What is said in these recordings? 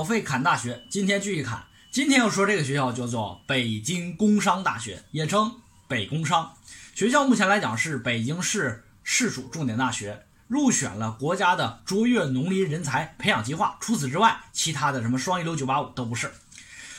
保费砍大学，今天继续砍。今天要说这个学校叫做北京工商大学，也称北工商。学校目前来讲是北京市市属重点大学，入选了国家的卓越农林人才培养计划。除此之外，其他的什么双一流、九八五都不是。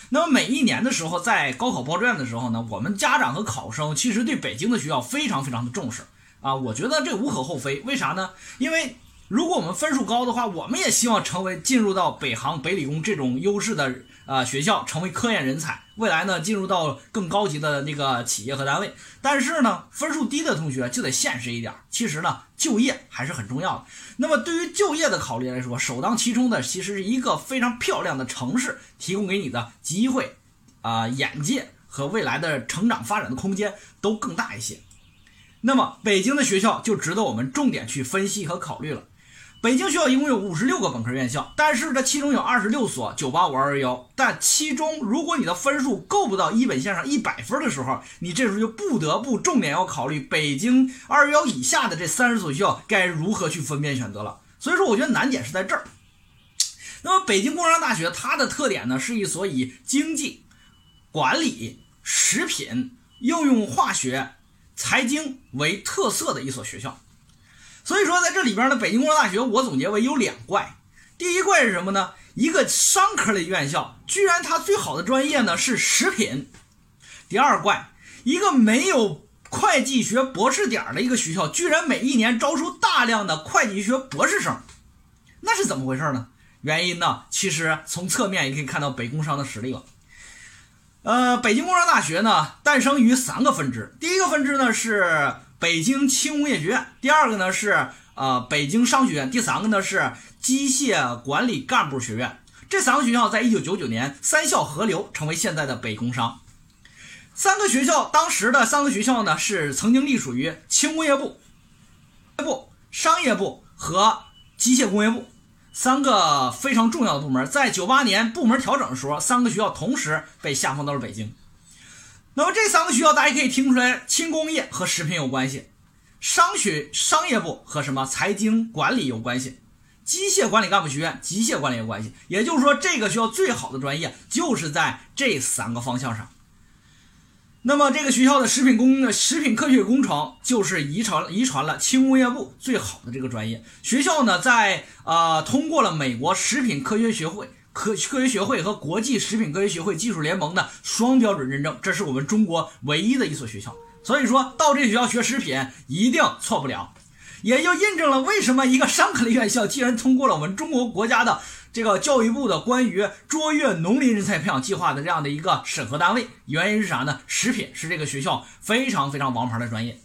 那么每一年的时候，在高考报志愿的时候呢，我们家长和考生其实对北京的学校非常非常的重视啊。我觉得这无可厚非，为啥呢？因为如果我们分数高的话，我们也希望成为进入到北航、北理工这种优势的啊学校，成为科研人才，未来呢进入到更高级的那个企业和单位。但是呢，分数低的同学就得现实一点，其实呢就业还是很重要的。那么对于就业的考虑来说，首当其冲的其实是一个非常漂亮的城市提供给你的机会啊、眼界和未来的成长发展的空间都更大一些。那么北京的学校就值得我们重点去分析和考虑了。北京学校一共有五十六个本科院校，但是这其中有二十六所九八五二幺，但其中如果你的分数够不到一本线上一百分的时候，你这时候就不得不重点要考虑北京二幺以下的这三十所学校该如何去分辨选择了。所以说，我觉得难点是在这儿。那么，北京工商大学它的特点呢，是一所以经济、管理、食品、应用化学、财经为特色的一所学校。所以说，在这里边呢，北京工商大学我总结为有两怪。第一怪是什么呢？一个商科类院校，居然它最好的专业呢是食品。第二怪，一个没有会计学博士点的一个学校，居然每一年招收大量的会计学博士生，那是怎么回事呢？原因呢，其实从侧面也可以看到北工商的实力了。呃，北京工商大学呢，诞生于三个分支，第一个分支呢是。北京轻工业学院，第二个呢是呃北京商学院，第三个呢是机械管理干部学院。这三个学校在一九九九年三校合流，成为现在的北工商。三个学校当时的三个学校呢是曾经隶属于轻工业部、部商业部和机械工业部三个非常重要的部门。在九八年部门调整的时候，三个学校同时被下放到了北京。那么这三个学校，大家可以听出来，轻工业和食品有关系，商学商业部和什么财经管理有关系，机械管理干部学院机械管理有关系。也就是说，这个学校最好的专业就是在这三个方向上。那么这个学校的食品工食品科学工程就是遗传遗传了轻工业部最好的这个专业。学校呢，在呃通过了美国食品科学学会。科科学学会和国际食品科学学会技术联盟的双标准认证，这是我们中国唯一的一所学校。所以说到这学校学食品一定错不了，也就印证了为什么一个商科类院校既然通过了我们中国国家的这个教育部的关于卓越农林人才培养计划的这样的一个审核单位，原因是啥呢？食品是这个学校非常非常王牌的专业。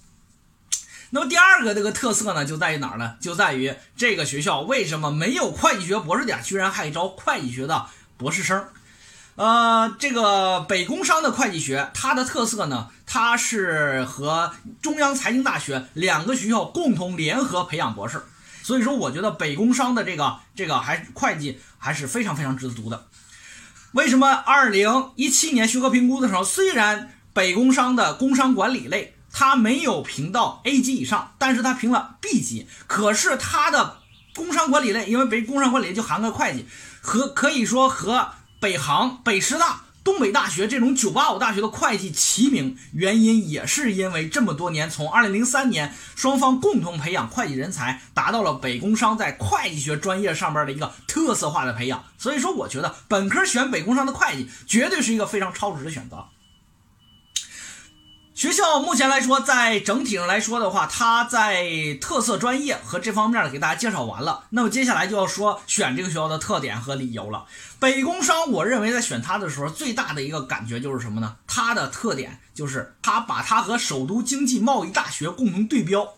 那么第二个这个特色呢，就在于哪儿呢？就在于这个学校为什么没有会计学博士点，居然还招会计学的博士生？呃，这个北工商的会计学，它的特色呢，它是和中央财经大学两个学校共同联合培养博士。所以说，我觉得北工商的这个这个还会计还是非常非常值得读的。为什么二零一七年学科评估的时候，虽然北工商的工商管理类。他没有评到 A 级以上，但是他评了 B 级。可是他的工商管理类，因为北工商管理就含个会计，和可以说和北航、北师大、东北大学这种985大学的会计齐名。原因也是因为这么多年，从2003年双方共同培养会计人才，达到了北工商在会计学专业上边的一个特色化的培养。所以说，我觉得本科选北工商的会计，绝对是一个非常超值的选择。学校目前来说，在整体上来说的话，它在特色专业和这方面给大家介绍完了。那么接下来就要说选这个学校的特点和理由了。北工商，我认为在选它的时候，最大的一个感觉就是什么呢？它的特点就是它把它和首都经济贸易大学共同对标，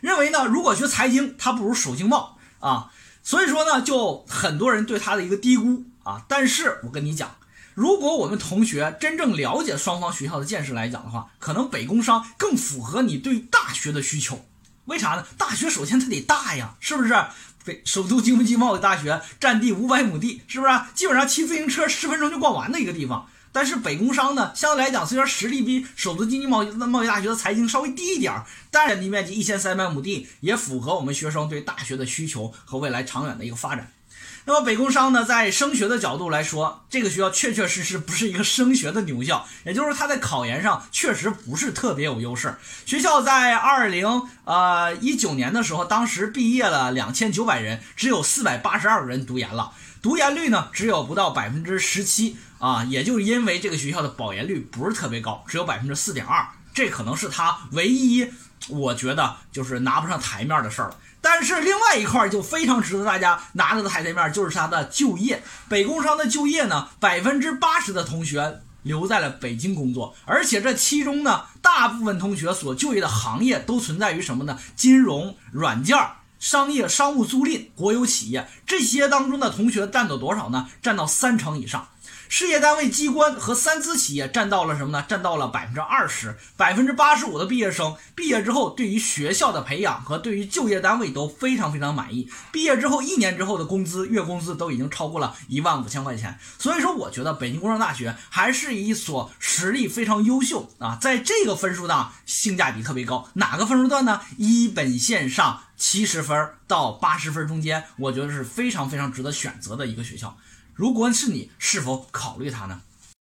认为呢，如果学财经，它不如首经贸啊。所以说呢，就很多人对它的一个低估啊。但是我跟你讲。如果我们同学真正了解双方学校的见识来讲的话，可能北工商更符合你对大学的需求。为啥呢？大学首先它得大呀，是不是？北首都经济贸易大学占地五百亩地，是不是？基本上骑自行车十分钟就逛完的一个地方。但是北工商呢，相对来讲，虽然实力比首都经济贸易贸易大学的财经稍微低一点儿，但占地面积一千三百亩地，也符合我们学生对大学的需求和未来长远的一个发展。那么北工商呢，在升学的角度来说，这个学校确确实实不是一个升学的牛校，也就是它在考研上确实不是特别有优势。学校在二零呃一九年的时候，当时毕业了两千九百人，只有四百八十二个人读研了，读研率呢只有不到百分之十七啊，也就是因为这个学校的保研率不是特别高，只有百分之四点二，这可能是他唯一我觉得就是拿不上台面的事儿了。但是另外一块就非常值得大家拿着的台面，就是他的就业。北工商的就业呢，百分之八十的同学留在了北京工作，而且这其中呢，大部分同学所就业的行业都存在于什么呢？金融、软件、商业、商务租赁、国有企业这些当中的同学占到多少呢？占到三成以上。事业单位、机关和三资企业占到了什么呢？占到了百分之二十，百分之八十五的毕业生毕业之后，对于学校的培养和对于就业单位都非常非常满意。毕业之后一年之后的工资，月工资都已经超过了一万五千块钱。所以说，我觉得北京工商大学还是一所实力非常优秀啊，在这个分数档性价比特别高。哪个分数段呢？一本线上七十分到八十分中间，我觉得是非常非常值得选择的一个学校。如果是你，是否考虑它呢？